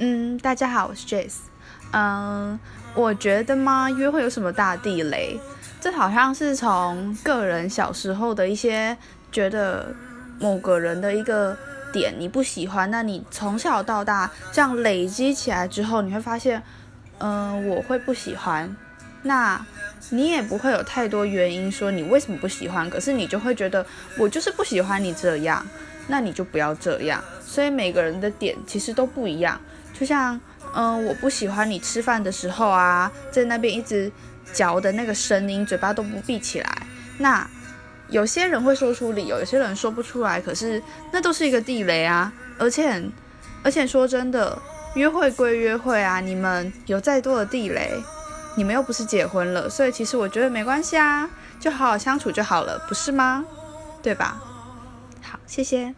嗯，大家好，我是 Jace。嗯，我觉得吗？约会有什么大地雷？这好像是从个人小时候的一些觉得某个人的一个点你不喜欢，那你从小到大这样累积起来之后，你会发现，嗯，我会不喜欢。那你也不会有太多原因说你为什么不喜欢，可是你就会觉得我就是不喜欢你这样，那你就不要这样。所以每个人的点其实都不一样。就像，嗯，我不喜欢你吃饭的时候啊，在那边一直嚼的那个声音，嘴巴都不闭起来。那有些人会说出理由，有些人说不出来。可是那都是一个地雷啊！而且，而且说真的，约会归约会啊，你们有再多的地雷，你们又不是结婚了，所以其实我觉得没关系啊，就好好相处就好了，不是吗？对吧？好，谢谢。